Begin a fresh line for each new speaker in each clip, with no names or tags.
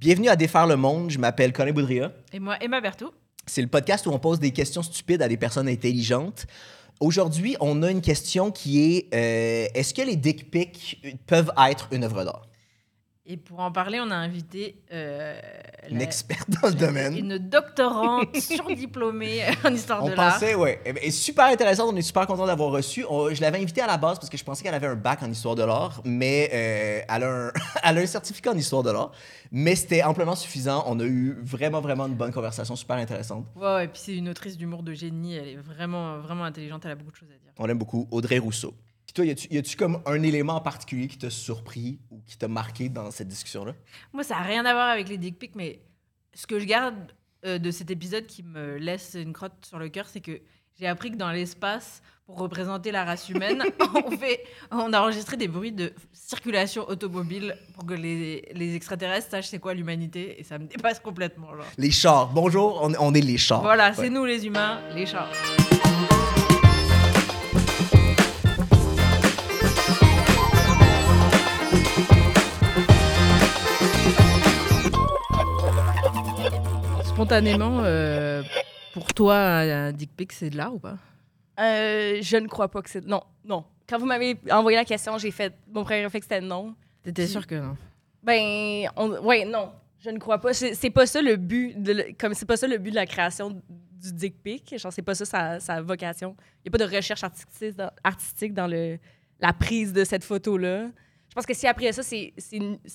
Bienvenue à Défaire le monde. Je m'appelle Colin Boudria.
Et moi, Emma Berthoud.
C'est le podcast où on pose des questions stupides à des personnes intelligentes. Aujourd'hui, on a une question qui est euh, est-ce que les dick pics peuvent être une œuvre d'art?
Et pour en parler, on a invité euh,
Une
la-
experte dans le domaine.
une doctorante surdiplômée en histoire
On
de l'art.
pensait, ouais. Eh ben, super intéressante. On est super content d'avoir reçu. On- je l'avais invitée à la base parce que je pensais qu'elle avait un bac en histoire de l'art, mais euh, elle, a un, elle a un certificat en histoire de l'art. Mais c'était amplement suffisant. On a eu vraiment, vraiment une bonne conversation, super intéressante.
Ouais, ouais, et puis c'est une autrice d'humour de génie. Elle est vraiment, vraiment intelligente. Elle a beaucoup de choses à dire.
On l'aime beaucoup. Audrey Rousseau. Puis toi, y a-tu, comme un élément en particulier qui t'a surpris ou qui t'a marqué dans cette discussion-là?
Moi, ça n'a rien à voir avec les dick pics, mais ce que je garde euh, de cet épisode qui me laisse une crotte sur le cœur, c'est que j'ai appris que dans l'espace, pour représenter la race humaine, on, fait, on a enregistré des bruits de circulation automobile pour que les, les extraterrestres sachent c'est quoi l'humanité, et ça me dépasse complètement. Genre.
Les chars. Bonjour, on, on est les chars.
Voilà,
Ouais.
c'est nous les humains, les chats. Spontanément, euh, pour toi, un dick pic, c'est de l'art ou pas?
Euh, je ne crois pas que c'est. Non, non. Quand vous m'avez envoyé la question, j'ai fait. Mon premier réflexe, c'était non.
T'étais sûr que non?
Ben, on... ouais, non. Je ne crois pas. C'est c'est pas ça le but. De le- Comme c'est pas ça le but de la création du dick pic. Genre, c'est pas ça sa, sa vocation. Il n'y a pas de recherche artistique dans, artistique dans le, la prise de cette photo-là. Je pense que si après ça, c'est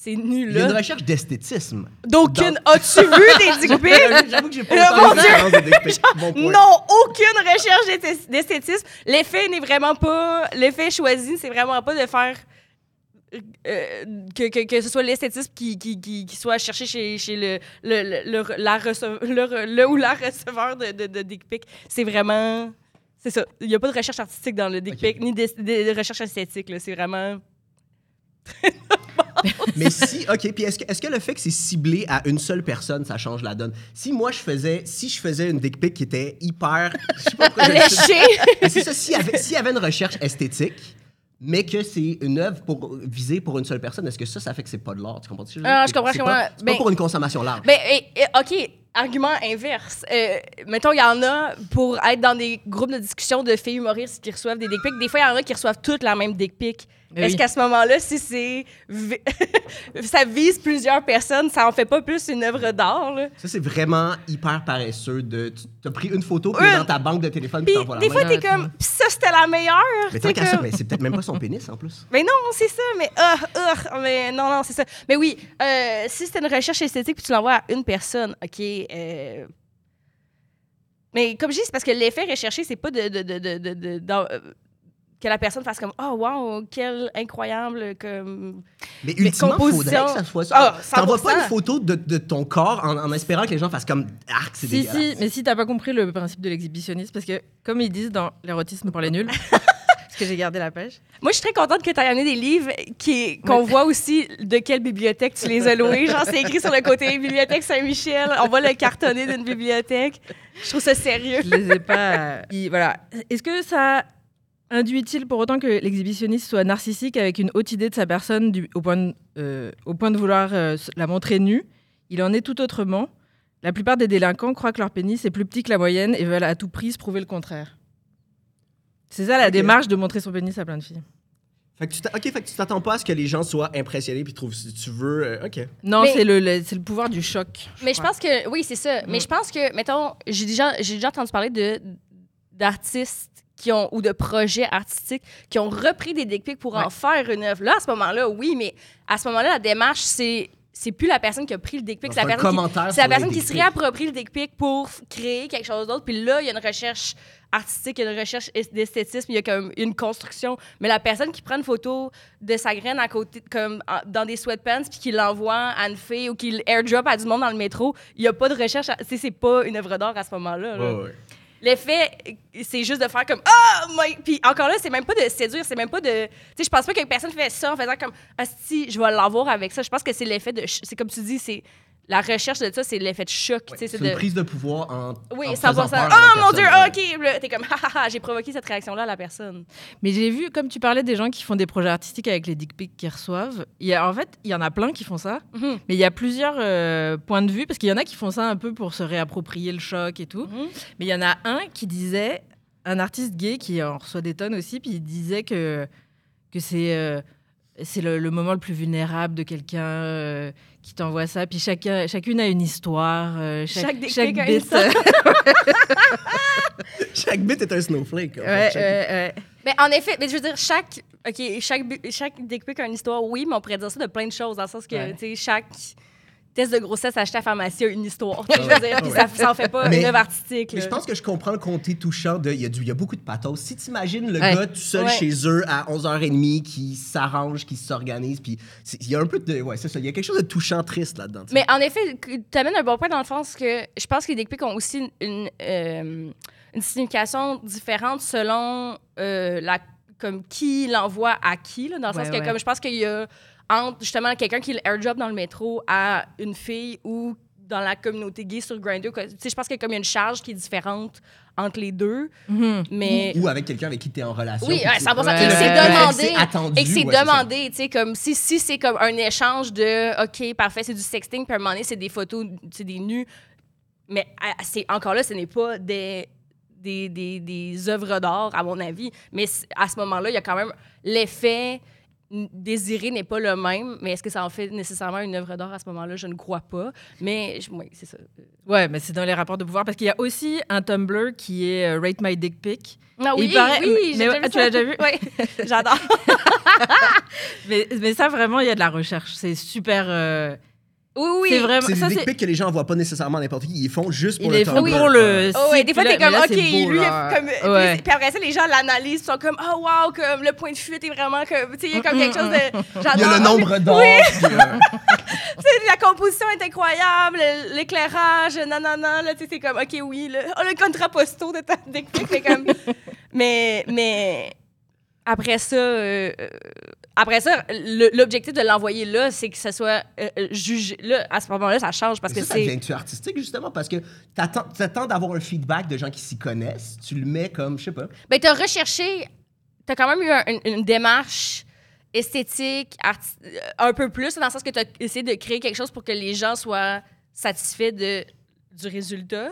nul
Il y a une recherche d'esthétisme.
D'aucune. As-tu vu des dick pics?
J'avoue que j'ai pas
Oh mon
de.
Non, aucune recherche d'esthé- d'esthétisme. L'effet n'est vraiment pas. L'effet choisi, c'est vraiment pas de faire. euh, que, que, que ce soit l'esthétisme qui, qui, qui, qui soit cherché chez, chez le, le, le, le- la le, le ou la receveur de, dick pic. C'est vraiment. C'est ça. Il n'y a pas de recherche artistique dans le dick pic, ni de, recherche esthétique. C'est vraiment.
Mais si, OK, puis est-ce que, est-ce que le fait que c'est ciblé à une seule personne, ça change la donne? Si moi, je faisais, si je faisais une dick pic qui était hyper... Je sais pas pourquoi! Mais c'est ça, s'il y, avait, s'il y avait une recherche esthétique, mais que c'est une œuvre pour, visée pour une seule personne, est-ce que ça, ça fait que c'est pas de l'art? Tu comprends? Dire?
Ah, je comprends,
C'est
je
pas-
comprends.
C'est pas pour une consommation large.
Eh, eh, OK, argument inverse. Euh, mettons, il y en a pour être dans des groupes de discussion de filles humoristes qui reçoivent des dick pics. Des fois, il y en a qui reçoivent toutes la même dick pic. Est-ce
oui.
qu'à ce moment-là, si c'est ça vise plusieurs personnes, ça en fait pas plus une œuvre d'art? là?
Ça, c'est vraiment hyper paresseux. De, tu as pris une photo, puis
Une.
dans ta banque de téléphone,
Puis
t'envoies la
des fois, t'es comme, Pis ça, c'était la meilleure.
Mais tant qu'à ça, mais c'est peut-être même pas son pénis, en plus.
Mais non, c'est ça, mais ah, ah, mais non, non, c'est ça. Mais oui, euh, si c'était une recherche esthétique puis tu l'envoies à une personne, OK. Euh, Mais comme je dis, c'est parce que l'effet recherché, c'est pas de, de, de, de, de- de- dans- euh, que la personne fasse comme Oh, wow, quel incroyable. Comme...
Mais ultimement, il faudrait
composition-
que ça soit
Ah,
ça. T'envoies pas
100%.
une photo de, de ton corps en, en espérant que les gens fassent comme arc, c'est
Si,
dégueulasse.
si, mais si t'as pas compris le principe de l'exhibitionnisme, parce que comme ils disent dans l'érotisme pour les nuls, parce que j'ai gardé la page,
Moi, je suis très contente que tu aies amené des livres qui, qu'on voit aussi de quelle bibliothèque tu les as loués. Genre, c'est écrit sur le côté Bibliothèque Saint-Michel. On va le cartonner d'une bibliothèque. Je trouve ça sérieux.
je les ai pas. euh, voilà. Est-ce que ça induit-il pour autant que l'exhibitionniste soit narcissique avec une haute idée de sa personne du- au, point de, euh, au point de vouloir euh, la montrer nue? Il en est tout autrement. La plupart des délinquants croient que leur pénis est plus petit que la moyenne et veulent à tout prix se prouver le contraire. C'est ça la démarche de montrer son pénis à plein de filles.
Fait que tu ok, fait que tu t'attends pas à ce que les gens soient impressionnés puis trouvent si tu veux. euh, ok.
Non, c'est le, le- c'est le pouvoir du choc.
Mais je pense que, oui, c'est ça. Mais je pense que, mettons, j'ai déjà, j'ai déjà entendu parler de, d'artistes qui ont, ou de projets artistiques qui ont repris des dick pics pour en faire une œuvre. Là, à ce moment-là, oui, mais à ce moment-là, la démarche, c'est, c'est plus la personne qui a pris le dick pic, c'est la personne qui,
commentaire
c'est la personne qui se réapproprie le dick pic pour créer quelque chose d'autre. Puis là, il y a une recherche artistique, il y a une recherche es- d'esthétisme, il y a comme une construction. Mais la personne qui prend une photo de sa graine à côté, comme en- dans des sweatpants, puis qui l'envoie à une fille ou qui l'airdrop à du monde dans le métro, il n'y a pas de recherche. à- c'est, pas une œuvre d'art à ce moment-là. là. L'effet, c'est juste de faire comme Ah! my- Puis encore là, c'est même pas de séduire, c'est même pas de. Tu sais, je pense pas que personne fait ça en faisant comme Ah, si, je vais l'avoir avec ça. Je pense que c'est l'effet de. C'est comme tu dis, c'est la recherche de ça, c'est l'effet de choc. tu sais,
C'est une
de...
prise de pouvoir en.
Oui,
en
100%.
faisant peur
Oh mon Dieu. OK. T'es comme, j'ai provoqué cette réaction-là à la personne.
Mais j'ai vu, comme tu parlais des gens qui font des projets artistiques avec les dick pics qu'ils reçoivent, il y a, en fait, il y en a plein qui font ça,
Mhm.
mais il y a plusieurs euh, points de vue, parce qu'il y en a qui font ça un peu pour se réapproprier le choc et tout.
Mhm.
Mais il y en a un qui disait, un artiste gay qui en reçoit des tonnes aussi, puis il disait que, que c'est euh, c'est le, le moment le plus vulnérable de quelqu'un euh, qui t'envoie ça. Puis chacun, chacune a une histoire. euh,
Chaque a
bit-
histoire.
Chaque bit est un snowflake. en fait. Chaque-.
Mais en effet, mais je veux dire, chaque, OK, chaque, chaque dick pic a une histoire, oui, mais on pourrait dire ça de plein de choses, dans le sens que,
Ouais.
tu sais, chaque test de grossesse acheté à la pharmacie a une histoire. Je veux dire, puis
Ouais.
ça, ça en fait pas
Mais-
une œuvre artistique.
Mais
là.
je pense que je comprends le côté touchant de. Il y, a du- il y a beaucoup de pathos. Si tu imagines le
Ouais.
gars tout seul
Ouais.
chez eux à 11h30 qui s'arrange, qui s'organise, puis c'est- il y a un peu de. Ouais, c'est ça. Il y a quelque chose de touchant, triste là-dedans.
Mais en effet, tu amènes un bon point dans le sens que je pense que les dick pics ont aussi une, euh, une signification différente selon euh, la, comme qui l'envoie à qui. Là, dans le
Ouais,
sens que comme je pense qu'il y a entre justement quelqu'un qui airdrop dans le métro à une fille ou dans la communauté gay sur Grindr. quoi. Tu sais, je pense qu'il y a comme une charge qui est différente entre les deux.
Mhm.
Mais
Ou avec quelqu'un avec qui tu es en relation.
oui, ouais, 100%.
Ouais,
Et que c'est demandé. Et que c'est
ouais, ça.
demandé, tu sais, comme si, si c'est comme un échange de OK, parfait, c'est du sexting, puis à un moment donné, c'est des photos, c'est des nus. Mais à- c'est encore là, ce n'est pas des, des, des, des œuvres d'art, à mon avis. Mais à ce moment-là, il y a quand même l'effet désiré n'est pas le même. Mais est-ce que ça en fait nécessairement une œuvre d'art à ce moment-là? Je ne crois pas. Mais je- oui, c'est ça.
Ouais, mais c'est dans les rapports de pouvoir parce qu'il y a aussi un Tumblr qui est euh, Rate My Dick Pic.
Ah oui,
paraît-
oui,
mais-
j'ai
mais-
déjà vu
tu l'as déjà vu?
Oui, j'adore.
Mais, mais ça, vraiment, il y a de la recherche. C'est super. euh,
Oui, oui.
C'est vraiment.
C'est
Ça,
des
c'est.
dick pics que les gens envoient pas nécessairement n'importe qui. Ils font juste pour
Ils
le
font
Tumblr,
pour le.
Oh, ouais, des fois, t'es comme, OK, lui, il
là.
a comme.
Ouais.
Puis, puis après ça, les gens l'analysent, ils sont comme, oh, wow, comme le point de fuite est vraiment comme. Tu sais, il y a comme quelque chose de.
Il y a le nombre d'or. puis, euh,
Tu sais, la composition est incroyable, le- l'éclairage, nanana, là, tu sais, c'est comme, OK, oui, le, oh, le contraposto de ta dick pic, mais comme. mais, mais. Après ça. euh, euh, après ça, le- l'objectif de l'envoyer là, c'est que ce soit euh, euh, jugé. Là, à ce moment-là, ça change parce
Mais
que
ça, ça
c'est.
devient-tu artistique, justement? Parce que t'attends t'attends d'avoir un feedback de gens qui s'y connaissent. Tu le mets comme, je sais pas.
Ben, t'as recherché, t'as quand même eu un- une, une démarche esthétique, arti- euh, un peu plus, dans le sens que t'as essayé de créer quelque chose pour que les gens soient satisfaits de, du résultat.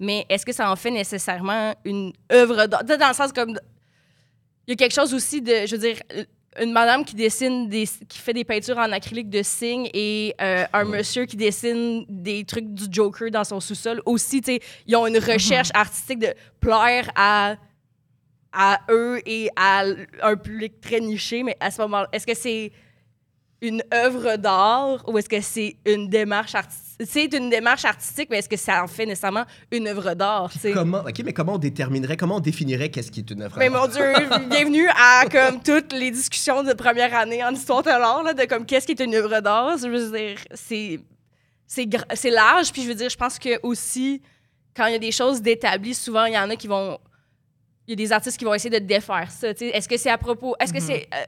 Mais est-ce que ça en fait nécessairement une œuvre d'art? Dans le sens comme. Il y a quelque chose aussi de. Je veux dire. Une madame qui dessine des, qui fait des peintures en acrylique de signes et euh, un monsieur qui dessine des trucs du Joker dans son sous-sol aussi, tu sais, ils ont une recherche artistique de plaire à à eux et à un public très niché, mais à ce moment est-ce que c'est une œuvre d'art ou est-ce que c'est une démarche artistique? C'est une démarche artistique, mais est-ce que ça en fait nécessairement une œuvre d'art?
Comment, OK, mais comment on déterminerait, comment on définirait qu'est-ce qui est une œuvre
Mais
d'art?
mon Dieu, bienvenue à comme toutes les discussions de première année en histoire de l'art, là, de comme qu'est-ce qui est une œuvre d'art? Je veux dire, c'est c'est large, puis je veux dire, je pense que aussi quand il y a des choses d'établies, souvent il y en a qui vont il y a des artistes qui vont essayer de défaire ça. Est-ce que c'est à propos Est-ce que c'est euh,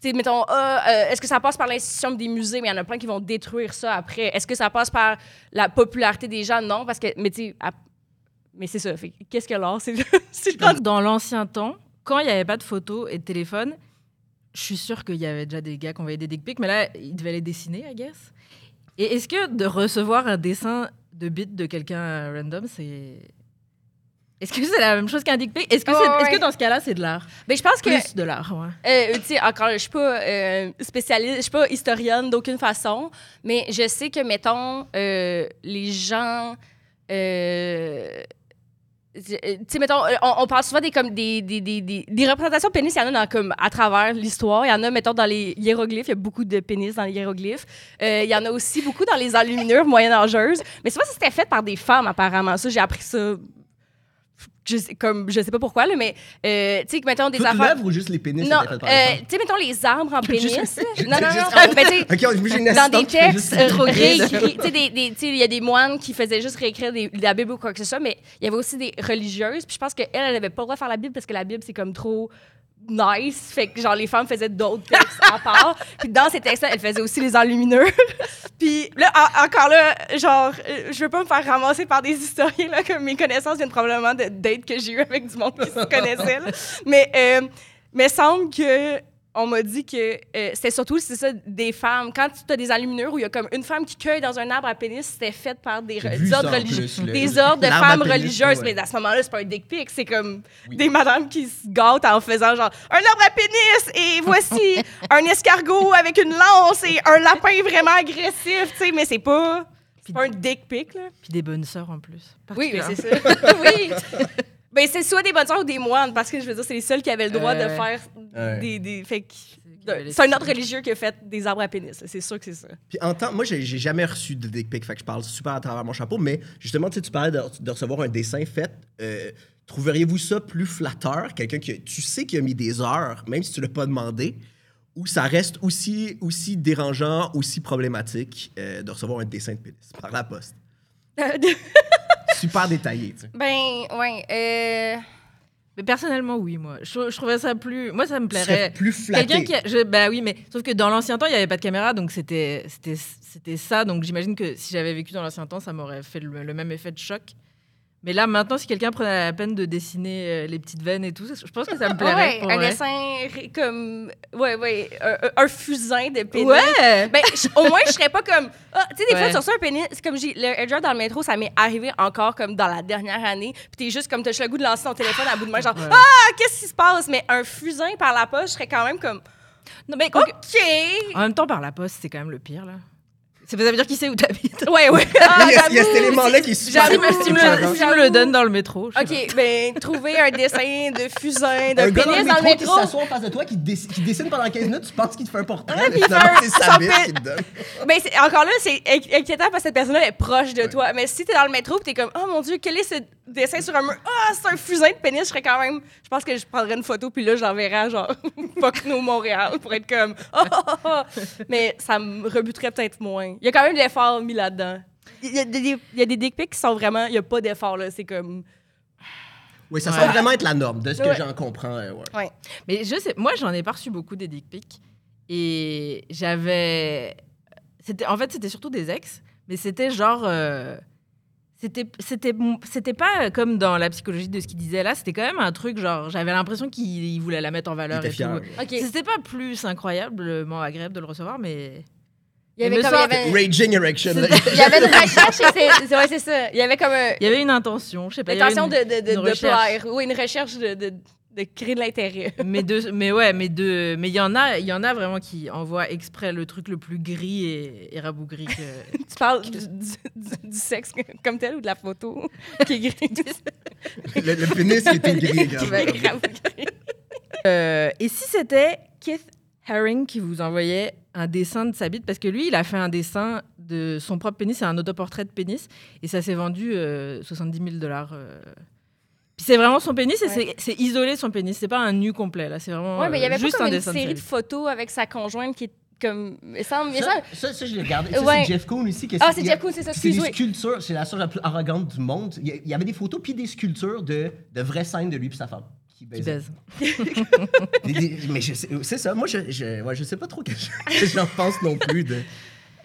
sais, mettons, ah, euh, est-ce que ça passe par l'institution des musées, mais il y en a plein qui vont détruire ça après. Est-ce que ça passe par la popularité des gens? Non, parce que, mais tu sais, à- mais c'est ça. Qu'est-ce que l'art? C'est c'est le
Dans l'ancien temps, quand il n'y avait pas de photos et de téléphone, je suis sûre qu'il y avait déjà des gars qui envoyaient des dick pics, mais là, ils devaient les dessiner, I guess. Et est-ce que de recevoir un dessin de bite de quelqu'un random, c'est. Est-ce que c'est la même chose qu'un dick pic? Est-ce que,
Oh,
dans ce cas-là, c'est de l'art?
Mais je pense que,
Plus de l'art, ouais.
euh, tu sais, encore, je suis pas euh, spécialiste, je suis pas historienne d'aucune façon, mais je sais que, mettons, euh, les gens. euh, tu sais, mettons, euh, on, on parle souvent des, comme des, des, des, des, représentations de pénis, il y en a dans, comme, à travers l'histoire. Il y en a, mettons, dans les hiéroglyphes. Il y a beaucoup de pénis dans les hiéroglyphes. Euh, il y en a aussi beaucoup dans les enluminures moyenâgeuses. Mais c'est pas si c'était fait par des femmes, apparemment. Ça, j'ai appris ça. Je sais, comme, je sais pas pourquoi, là, mais, euh, tu sais, mettons, des
Toute
affaires.
ou juste les pénis
Non, euh, tu sais, mettons les arbres en pénis.
Juste-
non, non, non. mais tu sais,
une
dans des textes réécrits, tu sais, tu il y a des moines qui faisaient juste réécrire des, la Bible ou quoi que ce soit, mais il y avait aussi des religieuses. Puis je pense qu'elles, elles n'avaient pas le droit de faire la Bible parce que la Bible, c'est comme trop nice. Fait que, genre, les femmes faisaient d'autres textes à part. Puis dans ces textes-là, elles faisaient aussi les enlumineurs. Puis là, en- encore là, genre, euh, je veux pas me faire ramasser par des historiens, là, comme mes connaissances viennent probablement de dates que j'ai eu avec du monde qui se connaissait. là. Mais, euh, mais semble que on m'a dit que euh, c'était surtout c'est ça des femmes quand tu as des enluminures où il y a comme une femme qui cueille dans un arbre à pénis c'était fait par des, ordres religieux
plus,
des ordres de femmes
pénis,
religieuses
ouais.
mais à ce moment-là c'est pas un dick pic c'est comme
Oui.
des madames qui se gâtent en faisant genre un arbre à pénis et voici un escargot avec une lance et un lapin vraiment agressif tu sais mais c'est pas c'est pas un dick pic là
Puis des bonnes sœurs en plus.
oui, mais c'est ça. oui. Ben, c'est soit des bonnes sœurs ou des moines, parce que je veux dire, c'est les seuls qui avaient le droit de faire
Ouais.
des. des fait c'est un ordre
signes.
religieux qui a fait des arbres à pénis. C'est sûr que c'est ça.
Puis en temps, moi, j'ai jamais reçu de dick pic, fait que je parle super à travers mon chapeau, mais justement, tu sais, tu parlais de, de recevoir un dessin fait. euh, Trouveriez-vous ça plus flatteur, quelqu'un que tu sais qui a mis des heures, même si tu l'as pas demandé, ou ça reste aussi, aussi dérangeant, aussi problématique euh, de recevoir un dessin de pénis par la poste? Super détaillé, tu sais.
ben, ouais. Euh...
Mais personnellement, oui, moi. Je, je trouvais ça plus. Moi, ça me plairait.
plus flatté.
Quelqu'un qui. A... je- Bah oui, mais sauf que dans l'ancien temps, il n'y avait pas de caméra, donc c'était c'était c'était ça. Donc j'imagine que si j'avais vécu dans l'ancien temps, ça m'aurait fait le, le même effet de choc. Mais là, maintenant, si quelqu'un prenait la peine de dessiner euh, les petites veines et tout, je pense que ça me plairait.
ouais,
pour
un
vrai.
dessin comme. Ouais, ouais. Un, fusain de pénis.
Ouais!
Ben, au moins, je serais pas comme. Ah, tu sais, des fois, tu reçois un pénis. C'est comme j'ai. Le airdrop dans le métro, ça m'est arrivé encore comme dans la dernière année. Puis t'es juste comme, t'as le goût de lancer ton téléphone à bout de main, genre,
Ouais.
ah, qu'est-ce qui se passe? Mais un fusain par la poche, je serais quand même comme,
Non, mais
OK.
En même temps, par la poste, c'est quand même le pire, là. Ça veut dire qui sait où t'habites.
Ouais, ouais.
Il y a- il y a cet élément-là qui est super
j'avoue,
Si me, le, si me le donne dans le métro. je.
OK, ben, trouver un dessin de fusain, de
Un gars
pénis dans le
qui
métro.
s'assoit en face de toi, qui, dess- qui dessine pendant 15 minutes, tu penses qu'il te fait un portrait, mais
puis il
finalement,
fait un-
c'est sa
pé-
qui te donne.
Ben, c'est- encore là, c'est inqui- inquiétant parce que cette personne-là est proche de toi. Mais si t'es dans le métro pis t'es comme, oh mon Dieu, quel est ce dessin sur un mur? Ah, c'est un fusain de pénis. Je serais quand même. Je pense que je prendrais une photo puis là, j'enverrais à genre Fuck No Montréal pour être comme, oh, oh, oh, oh. Mais ça me rebuterait peut-être moins. Il y a quand même de l'effort mis là-dedans. Il y a des, il y a des dick pics qui sont vraiment. Il n'y a pas d'effort là. C'est comme.
Oui, ça
Ouais.
semble vraiment être la norme, de ce que
Ouais.
j'en comprends. euh, ouais.
Ouais.
Mais je sais, moi, j'en ai pas reçu beaucoup des dick pics. Et j'avais. C'était, en fait, c'était surtout des ex, mais c'était genre. euh, C'était, c'était, c'était pas comme dans la psychologie de ce qu'il disait là, c'était quand même un truc genre. J'avais l'impression qu'il il voulait la mettre en valeur et
fier.
tout. C'était pas plus incroyablement agréable de le recevoir, mais.
Il y avait
me
comme. Il y avait,
Raging Erection.
il y avait une recherche et c'est. Ouais, c'est ça. Il y avait comme un.
Il y avait une intention, je sais pas.
L'intention de, de, de, de
recherche.
plaire. Oui, une recherche de, de, de créer de l'intérêt.
mais mais ouais, mais deux, mais il y en a, il y en a vraiment qui envoient exprès le truc le plus gris et, et rabougri que.
Tu parles du, du- du- sexe comme tel ou de la photo qui est grise?
le, le pénis qui était gris.
Gris.
Euh, et si c'était Keith Haring qui vous envoyait un dessin de sa bite, parce que lui, il a fait un dessin de son propre pénis, c'est un autoportrait de pénis, et ça s'est vendu euh, 70 000 dollars. Puis c'est vraiment son pénis, et
Ouais.
c'est- c'est isolé son pénis, c'est pas un nu complet, là, c'est vraiment
Ouais, mais il y
euh,
avait
juste
pas
un
comme une
de
série de photos avec sa conjointe qui est comme.
Ça, ça, ça, je l'ai regardé. Ça,
Ouais.
c'est Jeff Koons ici. que
Ah, c'est Jeff Koons, c'est ça,
C'est des sculptures. C'est la chose la plus arrogante du monde. Il y, avait des photos puis des sculptures de, de vraies scènes de lui et sa femme. Qui
baise.
Mais je c'est ça. Moi, je, je, ouais, je sais pas trop que je- j'en pense non plus. De...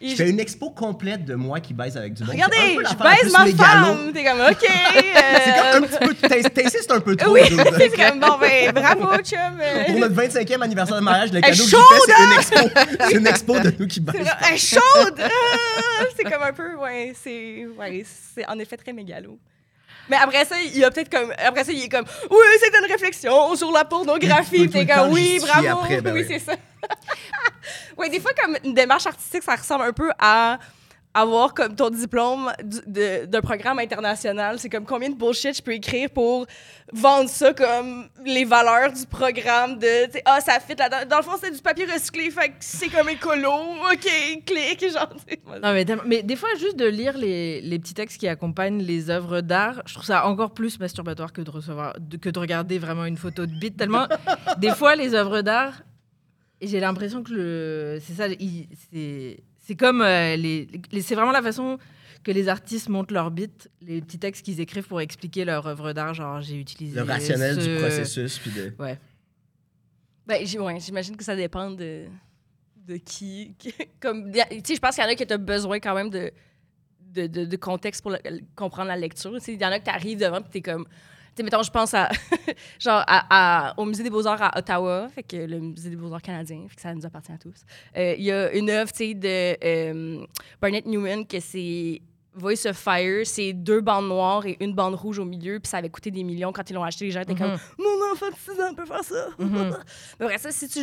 Je fais une expo complète de moi qui baise avec du monde.
Regardez, je baise ma femme! T'es comme, OK!
C'est
euh,
comme un petit peu. t'in- T'insistes un peu trop.
Oui, c'est comme, bon, ben, bravo, chum! euh.
Pour notre 25e anniversaire de mariage, le cadeau que j'ai fait, c'est une expo. C'est une expo de nous qui
genre, Elle chaude! C'est comme un peu, ouais, c'est ouais, c'est en effet très mégalo. Mais après ça, il y a peut-être comme. Après ça, il est comme, oui, c'est une réflexion sur la pornographie. T'es comme, oui, bravo.
après, ben
oui,
oui.
c'est ça. oui, des fois, comme une démarche artistique, ça ressemble un peu à avoir comme ton diplôme d'un programme international. C'est comme combien de bullshit je peux écrire pour vendre ça comme les valeurs du programme de, ah, ça fit là-dedans. Dans le fond, c'est du papier recyclé, fait que c'est comme écolo. OK, clique, genre.
Non, mais, tellement- mais des fois, juste de lire les, les petits textes qui accompagnent les œuvres d'art, je trouve ça encore plus masturbatoire que de, recevoir, de- que de regarder vraiment une photo de bite. Tellement, des fois, les œuvres d'art, j'ai l'impression que le, c'est ça, c'est, c'est comme euh, les, les- c'est vraiment la façon que les artistes montent leur bite, les petits textes qu'ils écrivent pour expliquer leur œuvre d'art. Genre, j'ai utilisé
Le rationnel
ce-
du processus. Puis de...
Ouais.
Ben, j'imagine que ça dépend de, de qui. comme, tu sais, je pense qu'il y en a qui tu as besoin quand même de, de, de- de contexte pour le- comprendre la lecture. Tu sais, Il y en a que tu arrives devant et tu es comme. Tu sais, mettons, je pense à, genre à, à- au Musée des Beaux-Arts à Ottawa, fait que le Musée des Beaux-Arts canadien, fait que ça nous appartient à tous. Euh, Il y a une œuvre, tu sais, de euh, Barnett Newman, que c'est Voice of Fire, c'est deux bandes noires et une bande rouge au milieu, puis ça avait coûté des millions quand ils l'ont acheté. Les gens étaient comme Mon enfant de 6 ans peut faire ça.
Mhm.
Mais après ça, si tu,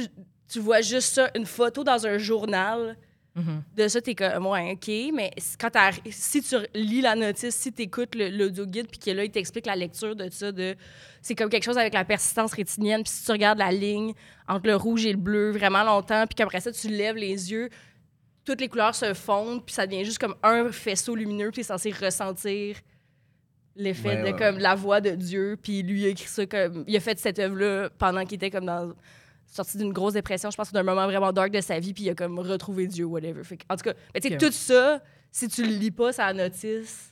tu vois juste ça, une photo dans un journal
Mhm.
de ça, t'es comme, ouais, OK, mais quand si tu lis la notice, si t'écoutes le- l'audio-guide, puis que là, il t'explique la lecture de ça, de c'est comme quelque chose avec la persistance rétinienne, puis si tu regardes la ligne entre le rouge et le bleu vraiment longtemps, puis qu'après ça, tu lèves les yeux, toutes les couleurs se fondent, puis ça devient juste comme un faisceau lumineux, puis t'es censé ressentir l'effet
Ouais,
de
ouais,
comme la voix de Dieu, puis lui il a écrit ça comme il a fait cette œuvre-là pendant qu'il était comme dans sorti d'une grosse dépression, je pense, d'un moment vraiment dark de sa vie, puis il a comme retrouvé Dieu, whatever. Fait que, en tout cas, mais tu sais, tout ça, si tu le lis pas, ça notice.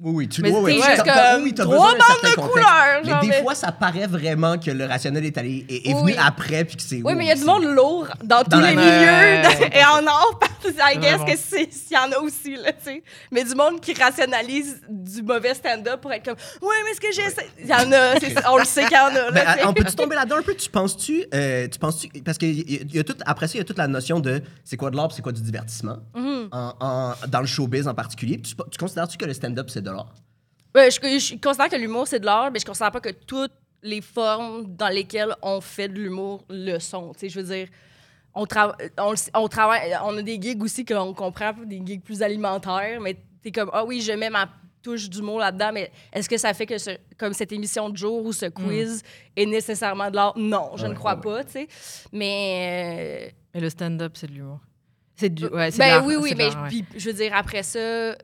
Oui, oui, tu
Mais
oui,
juste comme
oui,
trois bandes de couleurs,
Mais des
mais-
fois, ça paraît vraiment que le rationnel est allé est, est
Oui.
venu après puis que c'est.
Oui, mais il y a du monde lourd dans, tous
Dans la-
les milieux et en or, I guess que c'est s'il y en a aussi, là, tu sais. Mais du monde qui rationalise du mauvais stand-up pour être comme, ouais, mais ce que j'essaie. Il y en a, c'est on le sait qu'il y en a, là,
Ben,
tu
on peut-tu tomber là-dedans un peu? Tu penses-tu, euh, tu penses-tu, parce que y- y- a tout, après ça, il y a toute la notion de c'est quoi de l'art, puis c'est quoi du divertissement,
Mhm.
en, en- dans le showbiz en particulier. Tu, tu considères-tu que le stand-up c'est de l'art?
Ouais, je, je considère que l'humour, c'est de l'art, mais je considère pas que toutes les formes dans lesquelles on fait de l'humour le sont. Tu sais, je veux dire, on, trava- on, le sait- on travaille, on a des gigs aussi qu'on comprend, des gigs plus alimentaires, mais t'es comme, ah oui, je mets ma touche d'humour là-dedans, mais est-ce que ça fait que ce- comme cette émission de jour ou ce quiz est nécessairement de l'art? Non, je
Ouais,
ne crois
ouais,
pas, tu sais. Mais...
Et le stand-up, c'est de l'humour. C'est du. Ouais,
Ben
l'art,
oui, oui, mais puis, je veux dire, après ça,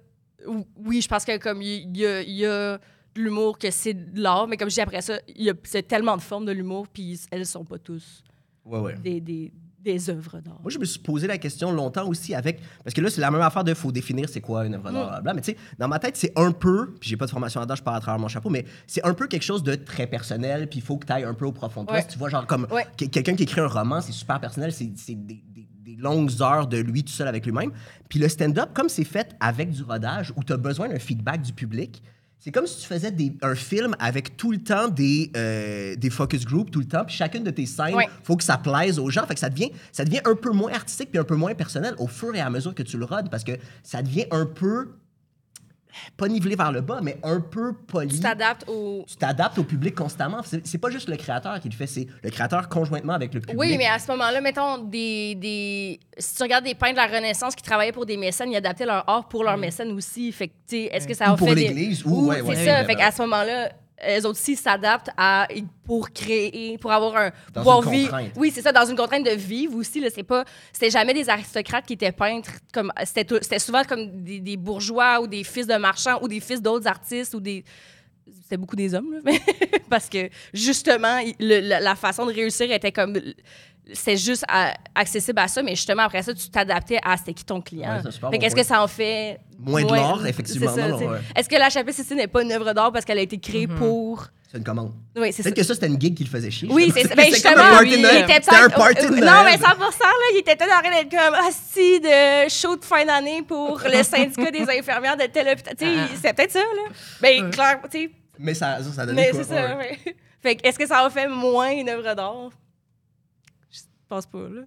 ou- oui, je pense que comme il y, a- il y a de l'humour que c'est de l'art, mais comme je dis après ça, il y a c'est tellement de formes de l'humour, puis elles sont pas tous
Ouais, ouais.
des, des, des œuvres d'art.
Moi, je me suis posé la question longtemps aussi avec. Parce que là, c'est la même affaire de faut définir c'est quoi une œuvre d'art, blablabla. Mais tu sais, dans ma tête, c'est un peu. Puis j'ai pas de formation là-dedans, je parle à travers mon chapeau, mais c'est un peu quelque chose de très personnel. Puis il faut que tu ailles un peu au profond de toi.
Ouais.
Si tu vois, genre, comme
Ouais.
quelqu'un qui écrit un roman, c'est super personnel. C'est c'est des, des- des longues heures de lui tout seul avec lui-même. Puis le stand-up, comme c'est fait avec du rodage où tu as besoin d'un feedback du public, c'est comme si tu faisais des- un film avec tout le temps des, euh, des focus group, tout le temps, puis chacune de tes scènes,
Ouais.
faut que ça plaise aux gens. Fait que ça devient, ça devient un peu moins artistique puis un peu moins personnel au fur et à mesure que tu le rodes parce que ça devient un peu, pas nivelé vers le bas, mais un peu poli.
Tu t'adaptes au...
Tu t'adaptes au public constamment. C'est c'est pas juste le créateur qui le fait, c'est le créateur conjointement avec le public.
Oui, mais à ce moment-là, mettons, des, des... si tu regardes des peintres de la Renaissance qui travaillaient pour des mécènes, ils adaptaient leur art pour leurs mécènes aussi. Fait que, est-ce que ça
Ou
en
pour
fait des-
l'Église, ou-
Ou-
ouais, ouais,
c'est
ouais,
ça. fait qu'à ce moment-là, autres aussi s'adaptent à pour créer, pour avoir un
Dans
pouvoir
une
vivre.
contrainte.
Oui, c'est ça, dans une contrainte de vivre aussi. Là, c'est pas, c'était jamais des aristocrates qui étaient peintres. Comme c'était, c'était souvent comme des, des bourgeois ou des fils de marchands ou des fils d'autres artistes ou des c'était beaucoup des hommes, là, mais- parce que justement, il- le- la, la façon de réussir était comme. C'est juste à- accessible à ça, mais justement, après ça, tu t'adaptais à c'était qui ton client.
Ouais,
qu'est-ce que ça en fait?
Moins de l'art, effectivement,
ça. Est-ce que la chapelle Sistine n'est pas une œuvre d'art parce qu'elle a été créée pour.
C'est une commande.
Oui, c'est ça.
Peut-être que ça, c'était une gig qui le faisait chier.
Oui, c'est ben,
C'était
justement.
comme un party de
il était
C'était un party de.
Non, mais 100% là, il était peut-être en train d'être comme hostie de show de fin d'année pour le syndicat des infirmières de tel hôpital. Tu sais,
Ah.
c'est peut-être ça, là. Ben, clair, tu sais.
Mais ça, ça, ça donnait
Mais
quoi?
c'est ça,
ouais.
Fait que est-ce que ça en fait moins une œuvre d'art? Je pense pas, là.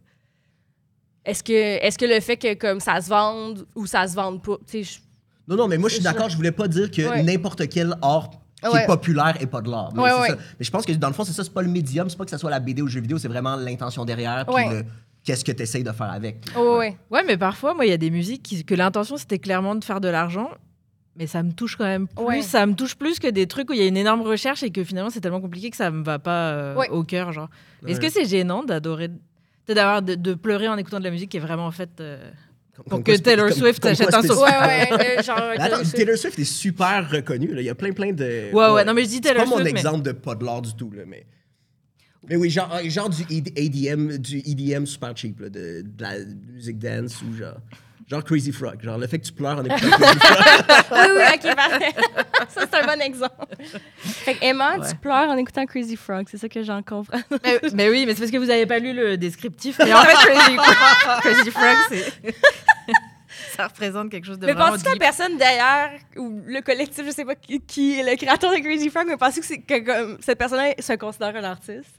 Est-ce que, est-ce que le fait que comme ça se vende ou ça se vende pas, tu sais,
Non, non, mais moi, je suis d'accord. Je voulais pas dire que
Ouais.
n'importe quel art qui
Ouais.
est populaire est pas de l'art. Mais,
Ouais,
c'est
ouais.
ça. mais je pense que dans le fond, c'est ça. C'est pas le médium. C'est pas que ça soit la BD ou le jeu vidéo. C'est vraiment l'intention derrière. Puis
Ouais.
le- qu'est-ce que tu essayes de faire avec.
Oh, ouais.
Ouais, mais parfois, moi, il y a des musiques qui- que l'intention, c'était clairement de faire de l'argent. Mais ça me touche quand même plus.
Ouais.
Ça me touche plus que des trucs où il y a une énorme recherche et que finalement, c'est tellement compliqué que ça me va pas euh,
Ouais.
au cœur. genre. Est-ce que c'est gênant d'adorer. peut-être d'avoir de, de pleurer en écoutant de la musique qui est vraiment faite. euh,
Comme-
Pour
comme
que Taylor
comme-
Swift
comme
achète un.
Ouais, ouais, euh, genre.
Mais Attends, Taylor Swift est super reconnu. là. Il y a plein, plein de.
Ouais, ouais, non, mais je dis
C'est
Taylor
pas mon
Swift, mais-
exemple de pas de l'art du tout, là, mais. Mais oui, genre, genre du ED- ADM, du EDM super cheap, là, de, de la musique dance ou genre. Genre Crazy Frog. Genre le fait que tu pleures en écoutant Crazy Frog.
oui, oui, ok, parfait. ça, c'est un bon exemple. Fait que Emma,
Ouais.
tu pleures en écoutant Crazy Frog, c'est ça que j'en comprends.
mais, mais oui, mais c'est parce que vous avez pas lu le descriptif. Mais en fait, Crazy, Crazy Frog, c'est. ça représente quelque chose de
Mais
vraiment
penses-tu que la personne derrière, ou le collectif, je sais pas qui, qui est le créateur de Crazy Frog, mais penses-tu que, c'est- que comme, cette personne-là se considère un artiste?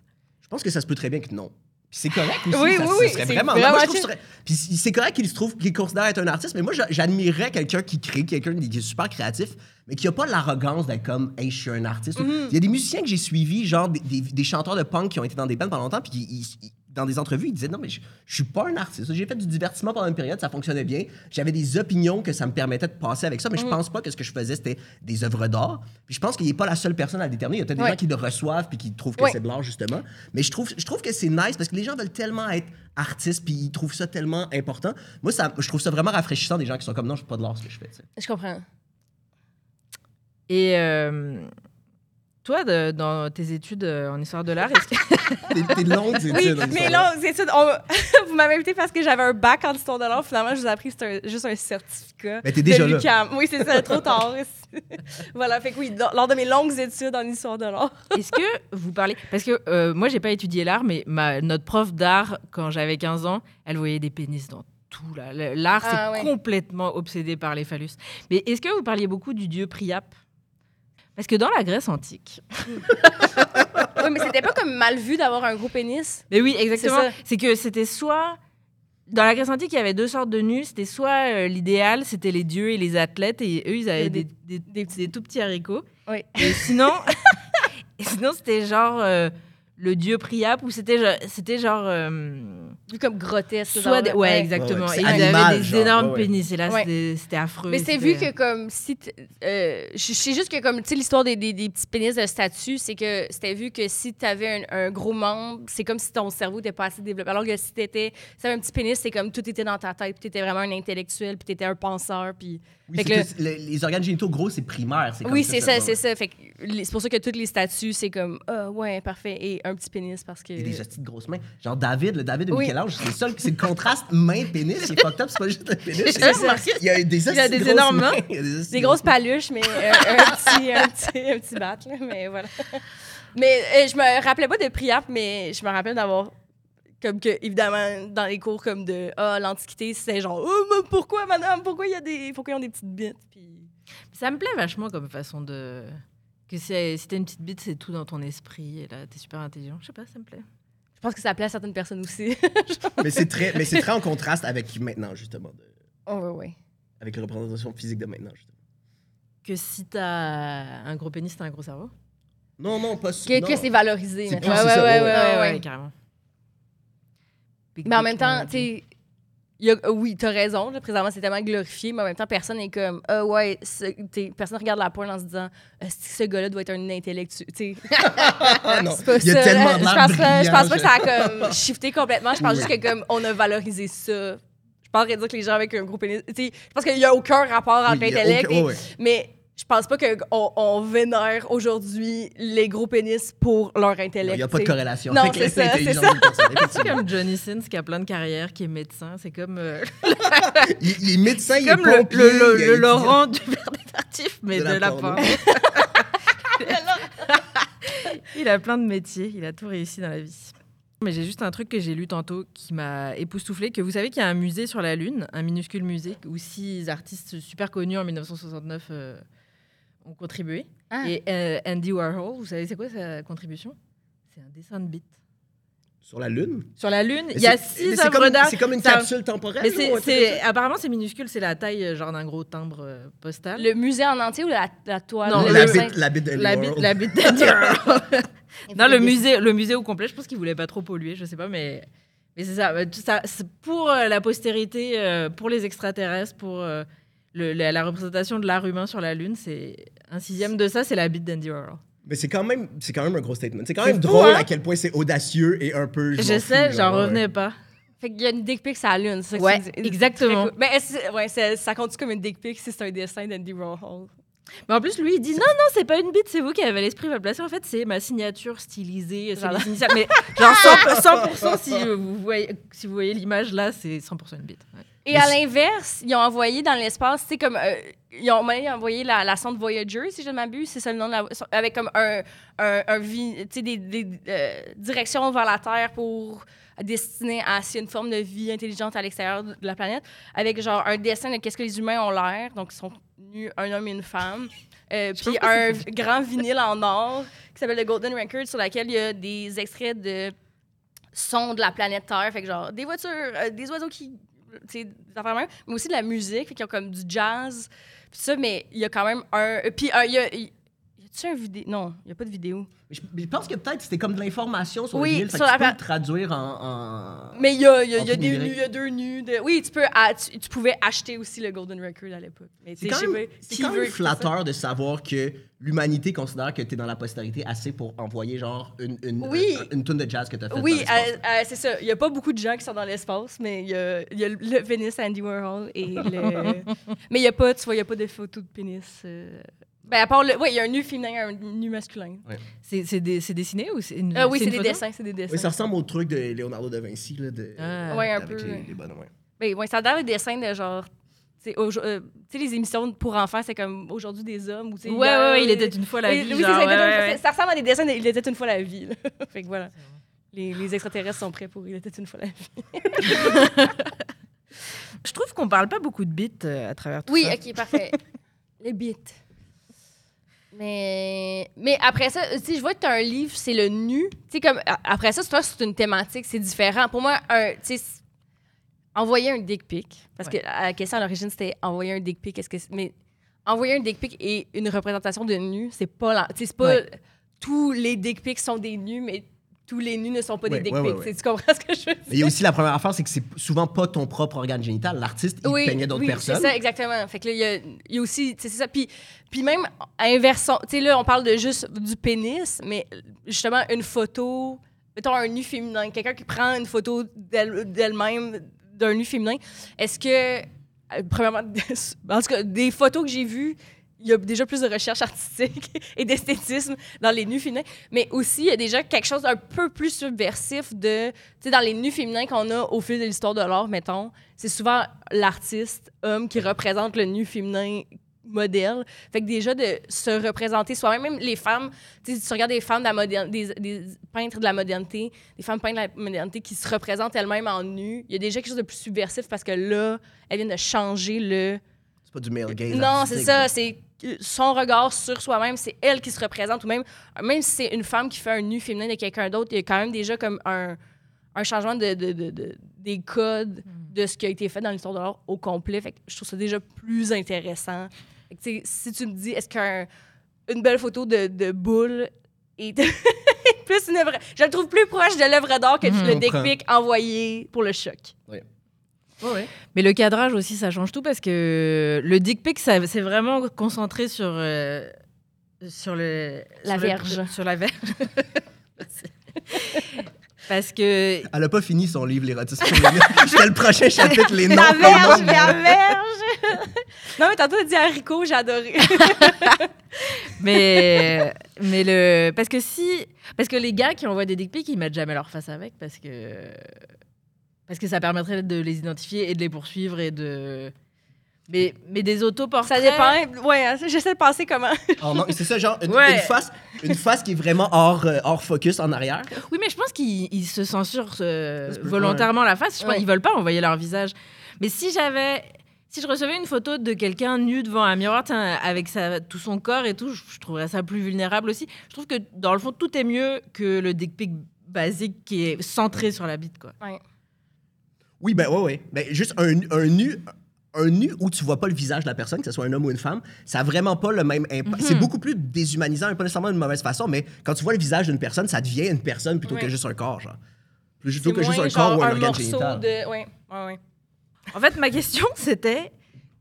Je pense que ça se peut très bien que non. C'est correct aussi.
Oui,
ça,
oui, oui,
serait
c'est
vraiment.
vraiment
moi, je trouve ce serait- Puis c'est correct qu'il se trouve, qu'il considère être un artiste, mais moi, j'a- j'admirerais quelqu'un qui crée, quelqu'un qui est super créatif, mais qui a pas l'arrogance d'être comme, hey, je suis un artiste.
Mm-hmm.
Il y a des musiciens que j'ai suivis, genre des, des- des chanteurs de punk qui ont été dans des bands pendant longtemps, puis ils- dans des entrevues, ils disaient non, mais je, je suis pas un artiste. J'ai fait du divertissement pendant une période, ça fonctionnait bien. J'avais des opinions que ça me permettait de passer avec ça, mais je
Mm.
pense pas que ce que je faisais, c'était des œuvres d'art. Puis je pense qu'il est pas la seule personne à le déterminer. Il y a peut-être des gens qui le reçoivent puis qui trouvent que
Ouais.
c'est de l'art, justement. Mais je trouve, je trouve que c'est nice parce que les gens veulent tellement être artistes puis ils trouvent ça tellement important. Moi, ça, je trouve ça vraiment rafraîchissant des gens qui sont comme non, je fais pas de l'art ce que je fais.
Je comprends.
Et euh, toi, de- dans tes études euh, en histoire de l'art, est-ce que.
Tes, tes longues études.
Oui,
en
là, aux études, on- vous m'avez invité parce que j'avais un bac en histoire de l'art. Finalement, je vous ai appris que c'était un- juste un certificat.
Mais t'es déjà
de
là.
Oui, c'est ça, trop tard. voilà, fait que oui, dans- lors de mes longues études en histoire de l'art.
Est-ce que vous parlez Parce que euh, moi, j'ai pas étudié l'art, mais ma, notre prof d'art, quand j'avais 15 ans, elle voyait des pénis dans tout. L'art,
Ah,
c'est
ouais.
complètement obsédé par les phallus. Mais est-ce que vous parliez beaucoup du dieu Priap? Parce que dans la Grèce antique.
Oui, mais c'était pas comme mal vu d'avoir un gros pénis.
Mais oui, exactement. C'est que c'était soit. Dans la Grèce antique, il y avait deux sortes de nus. C'était soit euh, l'idéal, c'était les dieux et les athlètes, et eux, ils avaient des,
des-
des, des tout petits haricots.
Oui.
Et sinon, et sinon c'était genre euh, le dieu Priap, ou c'était genre, c'était genre euh,
Vu comme grotesque.
soit
genre,
des- ouais, exactement.
Ouais, ouais,
et avaient des
genre,
énormes
ouais, ouais.
pénis. Et là,
Ouais.
c'était- affreux.
Mais c'est vu que comme si euh, je sais juste que comme tu sais l'histoire des, des, des petits pénis de statue, c'est que c'était vu que si tu avais un, un gros membre, c'est comme si ton cerveau n'était pas assez développé. Alors que si t'étais si t'avais un petit pénis, c'est comme tout était dans ta tête, puis t'étais vraiment un intellectuel, puis t'étais un penseur, puis
Oui,
que
que le- les organes génitaux gros, c'est primaire. c'est comme
oui c'est ça, c'est ça. Fait que les- c'est pour ça que toutes les statues c'est comme ah ouais parfait et un petit pénis parce que
Et des hosties de grosses mains. Genre David, le David de
Oui.
Michel-Ange, c'est le seul, c'est le contraste main-pénis qui est fucked up, c'est pas juste le pénis.
J'ai
c'est-
jamais remarqué.
Il y a des,
Il a des
grosses
énormes mains.
Il y a des,
grosses paluches, mais euh, un, petit, un, petit, un petit bat, là, mais voilà. Mais euh, je me rappelais pas de Priap, mais je me rappelle d'avoir, comme que, évidemment, dans les cours comme de ah, l'Antiquité, c'était genre, oh, mais pourquoi, madame, pourquoi il y a des, pourquoi ils ont des petites bites? Puis...
Ça me plaît vachement comme façon de. Que si, t'as une petite bite, c'est tout dans ton esprit. Et là, t'es super intelligent. Je sais pas, ça me plaît.
Je pense que ça plaît à certaines personnes aussi.
Mais c'est très, mais c'est très en contraste avec maintenant, justement. de-
oh, ouais, ouais.
avec la représentation physique de maintenant, justement.
Que si t'as un gros pénis, t'as un gros cerveau?
Non, non, pas
Que,
non.
que c'est valorisé.
C'est
Ouais, ouais, ouais,
ouais,
ouais,
ouais,
ouais.
carrément. Big
Mais en même temps, tu sais, y a- oui, t'as raison. Là, présentement, c'est tellement glorifié, mais en même temps, personne n'est comme, ah ouais, ce- personne regarde la porn en se disant, ce gars-là doit être un intellectuel. Tu sais,
Ah non,
c'est pas
il y a
ça.
tellement
je pense, pas, je pense pas que ça a comme shifté complètement. Je pense
Oui.
juste que comme on a valorisé ça. Je pense dire que les gens avec un gros pénis. Je pense qu'il n'y a aucun rapport entre
Oui,
l'intellect.
aucun- ouais.
Mais je pense pas qu'on on vénère aujourd'hui les gros pénis pour leur intellect.
Il n'y a pas de corrélation
Non, c'est ça, c'est ça.
comme Johnny Sins qui a plein de carrières, qui est médecin. C'est comme, euh,
Il, il est médecin, il est
comme le,
pompier,
le- le-
il a
le
étudié-
Laurent du verre mais
De
de,
la porno.
il a plein de métiers, il a tout réussi dans la vie. Mais j'ai juste un truc que j'ai lu tantôt qui m'a époustouflé, que vous savez qu'il y a un musée sur la Lune, un minuscule musée, où six artistes super connus en 1969 euh, ont contribué.
Ah.
Et euh, Andy Warhol, vous savez c'est quoi sa contribution? C'est un dessin de bite.
Sur la Lune?
Sur la Lune, il y a six
c'est
œuvres
comme-
d'art.
C'est comme une
Ça-
capsule temporelle.
Mais
comme
apparemment, c'est minuscule, c'est la taille euh, genre d'un gros timbre euh, postal.
Le musée en entier ou la, la toile?
Non,
la, bite, la bite de
la bite,
Laurel.
la bite d'Andy Warhol. non, le musée, le musée au complet, je pense qu'il voulait pas trop polluer, je sais pas, mais, mais c'est ça. tout ça c'est pour euh, la postérité, euh, pour les extraterrestres, pour le- la, la représentation de l'art humain sur la Lune, c'est un sixième de ça, c'est la bite d'Andy Warhol.
Mais c'est quand, même, c'est quand même un gros statement. C'est quand même
fou,
drôle
hein?
à quel point c'est audacieux et un peu.
Je,
m'en
sais,
fous,
j'en
genre, ouais.
revenais pas.
Fait qu'il y a une dick pic sur la lune, c'est ça
Ouais, exactement.
Cool. Mais est-ce- ouais, c'est- ça compte comme une dick pic si c'est un dessin d'Andy Warhol?
Mais en plus, lui, il dit non, non, c'est pas une bite, c'est vous qui avez l'esprit mal placé. En fait, c'est ma signature stylisée, c'est
Voilà.
les initiales. Mais genre 100%, 100% si vous voyez, si vous voyez l'image là, c'est 100% une bite. Ouais.
Et à l'inverse, ils ont envoyé dans l'espace, c'est comme. euh, ils ont ont envoyé la, la sonde Voyager, si je ne m'abuse, c'est ça le nom de la. Avec comme un. un, un des, des euh, directions vers la Terre pour destinées à s'il y a une forme de vie intelligente à l'extérieur de la planète, avec genre un dessin de qu'est-ce que les humains ont l'air. Donc, ils sont nus, un homme et une femme. Euh, puis un grand vinyle en or qui s'appelle le Golden Record, sur lequel il y a des extraits de sons de la planète Terre. Fait que genre des voitures, euh, des oiseaux qui. Mais aussi de la musique, qu'ils ont comme du jazz. Puis ça, mais il y a quand même un. Puis euh, il y a. Y a-tu un vidéo? Non, il n'y a pas de vidéo.
Je, pense que peut-être c'était comme de l'information sur
Oui,
le vinyle, fait
sur
que
la
tu peux le traduire en... en-
Mais il y a, y a- y des
numérique.
nus, il y a deux nus. de- Oui, tu, peux, ah, tu, tu pouvais acheter aussi le Golden Record à l'époque. Tu
C'est quand, même, c'est quand même flatteur de savoir que l'humanité considère que tu es dans la postérité assez pour envoyer genre une, une,
Oui.
un- une tune de jazz que tu as faite.
Oui, euh, euh, c'est ça. Il n'y a pas beaucoup de gens qui sont dans l'espace, mais il y a, y a le, pénis Andy Warhol et le... mais il n'y a pas, tu vois, il a pas de photos de pénis. euh. Ben, à part le... Oui, il y a un nu féminin et un nu masculin.
C'est c'est des- c'est dessiné ou c'est une
Ah oui, c'est
une
des
photo?
dessins, c'est des dessins.
Oui, ça ressemble au truc de Leonardo da Vinci, là, de,
Ah.
Ouais, un
avec
peu,
les,
ouais.
les bonhommes. ouais.
Ben, ouais, ça a l'air des dessins de genre... Tu sais, aujo- euh, tu sais, les émissions pour enfants, c'est comme aujourd'hui des hommes. Ou, tu sais,
Ouais,
hier,
ouais, ouais, il
euh,
était une fois la
oui,
vie.
oui, c'est
genre,
ça, il était
ouais,
une fois-
ouais, ouais.
ça ressemble à des dessins de Il était une fois la vie. là. fait que voilà. Les, les extraterrestres sont prêts pour Il était une fois la vie.
Je trouve qu'on parle pas beaucoup de bits euh, à travers tout
Oui,
ça.
ok, parfait. Les bits. Mais, mais après ça, sais, je vois que tu as un livre, c'est le nu. Comme, après ça, c'est toi, c'est une thématique, c'est différent. Pour moi, un, envoyer un dick pic, parce que la question à l'origine, c'était envoyer un dick pic, est-ce que. Mais envoyer un dick pic et une représentation de nu, c'est pas. la- c'est pas.
Ouais.
Tous les dick pics sont des nus, mais tous les nus ne sont pas
Ouais,
des dick
ouais.
Tu comprends ce que je veux dire?
Il y a aussi la première affaire, c'est que c'est souvent pas ton propre organe génital. L'artiste, il peignait d'autres
oui,
personnes.
C'est ça, exactement. Fait que là, il y a, il y a aussi, c'est ça. Puis, puis même, inversons, tu sais, là, on parle de juste du pénis, mais justement, une photo, mettons un nu féminin, quelqu'un qui prend une photo d'elle- d'elle-même, d'un nu féminin, est-ce que, euh, premièrement, en tout cas, des photos que j'ai vues, il y a déjà plus de recherche artistique et d'esthétisme dans les nus féminins, mais aussi il y a déjà quelque chose d'un peu plus subversif de, tu sais, dans les nus féminins qu'on a au fil de l'histoire de l'art, mettons, c'est souvent l'artiste homme qui représente le nu féminin modèle. Fait que déjà de se représenter soi-même, même les femmes, tu tu regardes des femmes de la moderne, des, des peintres de la modernité, des femmes peintres de la modernité qui se représentent elles-mêmes en nu, il y a déjà quelque chose de plus subversif parce que là, elles viennent de changer le
C'est pas du male gaze.
non, c'est ça. C'est son regard sur soi-même. C'est elle qui se représente. Ou même, même si c'est une femme qui fait un nu féminin de quelqu'un d'autre, il y a quand même déjà comme un, un changement de, de- de- de- des codes de ce qui a été fait dans l'histoire de l'art au complet. Fait que je trouve ça déjà plus intéressant. Fait que, tu sais, si tu me dis, est-ce qu'une belle photo de, de boule est plus une œuvre... Je le trouve plus proche de l'œuvre d'art que
Mhm.
le dick pic envoyé pour le choc.
Ouais.
Mais le cadrage aussi, ça change tout parce que le dick pic, c'est vraiment concentré sur, euh, sur le.
La
sur le-
verge.
sur la verge. parce que.
Elle a pas fini son livre, l'érotisme féminin. Jusqu'à le prochain chapitre, les noms.
La
les
verge, la verge! non, mais tantôt, dit haricot, j'ai adoré.
Mais, mais le. Parce que si. Parce que les gars qui envoient des dick pics, ils mettent jamais leur face avec parce que. Parce que ça permettrait de les identifier et de les poursuivre et de. Mais, mais des autoportraits.
Ça dépend. Ouais, hein, j'essaie de penser comment.
Oh non, c'est ça, genre, une,
Ouais.
une face, une face qui est vraiment hors, euh, hors focus en arrière.
Oui, mais je pense qu'ils ils se censurent euh, volontairement la face. Je pense
Ouais.
qu'ils veulent pas envoyer leur visage. Mais si j'avais, si je recevais une photo de quelqu'un nu devant un miroir, avec sa, tout son corps et tout, je, je trouverais ça plus vulnérable aussi. Je trouve que dans le fond, tout est mieux que le dick pic basique qui est centré sur la bite, quoi.
Oui, ben ouais, ouais. Ben, juste un, un nu. Un nu où tu vois pas le visage de la personne, que ce soit un homme ou une femme, ça a vraiment pas le même impact. C'est beaucoup plus déshumanisant, pas nécessairement d'une mauvaise façon, mais quand tu vois le visage d'une personne, ça devient une personne plutôt que juste un corps, genre. Plutôt que juste un corps ou un,
un
organe génital.
de. Ouais.
En fait, ma question, c'était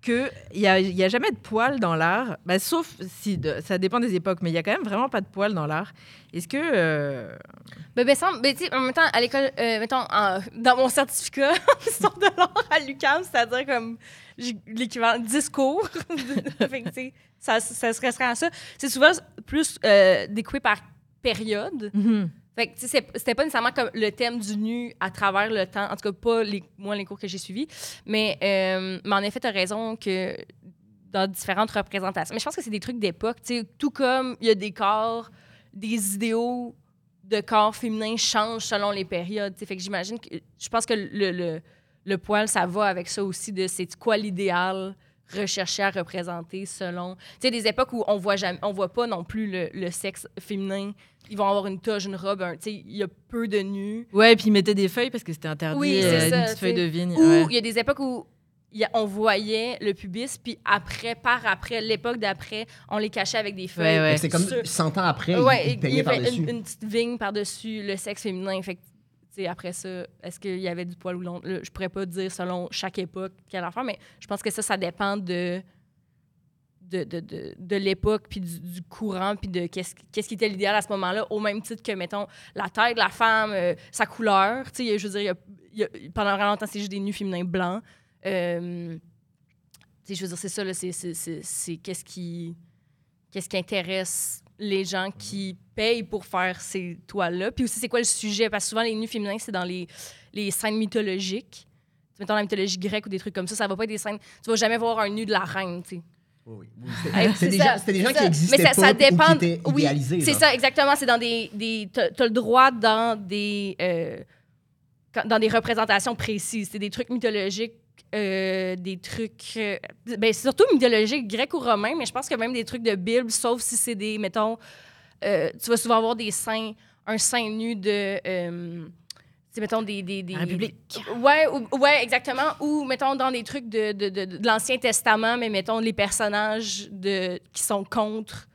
qu'il n'y a, y a jamais de poils dans l'art, ben, sauf si de- ça dépend des époques, mais il y a quand même vraiment pas de poils dans l'art. Est-ce que. euh,
Ben, ben, ben, en même temps, à l'école, euh, mettons, en- dans mon certificat en histoire de l'art à l'UQAM, c'est-à-dire comme l'équivalent de 10 cours. fait que, tu sais, ça, ça se restreint à ça. C'est souvent plus euh, découpé par période.
mhm.
Fait que, c'était pas nécessairement comme le thème du nu à travers le temps, en tout cas pas les, moi les cours que j'ai suivis, mais, euh, mais en effet, tu as raison que dans différentes représentations. Mais je pense que c'est des trucs d'époque, tu sais, tout comme il y a des corps, des idéaux de corps féminins changent selon les périodes. Fait que j'imagine que je pense que le, le, le poil, ça va avec ça aussi de c'est quoi l'idéal recherché à représenter selon. Tu sais, des époques où on voit jamais, on voit pas non plus le, le sexe féminin. Ils vont avoir une toge, une robe, un- tu sais, il y a peu de nus.
Ouais, puis ils mettaient des feuilles parce que c'était interdit.
Oui,
euh,
c'est ça,
une petite feuille de vigne.
Ou il
ouais.
y a des époques où il y a- on voyait le pubis, puis après, par après, l'époque d'après, on les cachait avec des feuilles.
Ouais, ouais.
C'est comme
Sur-
100 ans après,
Ouais,
ils,
il y
payaient
avait
par-dessus.
une, une petite vigne par-dessus le sexe féminin. Fait après ça, est-ce qu'il y avait du poil ou non? Là, Je pourrais pas dire selon chaque époque quelle affaire, mais je pense que ça, ça dépend de de, de, de, l'époque, puis du, courant, puis de qu'est-ce qui était l'idéal à ce moment-là, au même titre que, mettons, la taille de la femme, euh, sa couleur. Je veux dire, pendant vraiment longtemps, c'est juste des nus féminins blancs. Euh, je veux dire, c'est ça, c'est qu'est-ce qui, qu'est-ce qui intéresse les gens qui payent pour faire ces toiles-là. Puis aussi, c'est quoi le sujet? Parce que souvent, les nus féminins, c'est dans les, les scènes mythologiques. Tu mettons la mythologie grecque ou des trucs comme ça, ça va pas être des scènes... Tu vas jamais voir un nu de la reine, tu sais.
Oui, oui. C'était des, des gens qui existaient
Mais ça,
pas
ça
ou
dépend.
qui étaient
oui, c'est ça, exactement. C'est dans des. des t'as, t'as le droit dans des. euh, dans des représentations précises. C'est des trucs mythologiques. Euh, des trucs. euh, ben, c'est surtout mythologiques, grec ou romain, mais je pense que même des trucs de Bible, sauf si c'est des. Mettons. euh, tu vas souvent avoir des saints. Un saint nu de. euh, c'est, mettons, des. des, des
La République.
Ouais, ou- ouais, exactement. Ou, mettons, dans des trucs de, de, de, de l'Ancien Testament, mais mettons, les personnages de, qui sont contre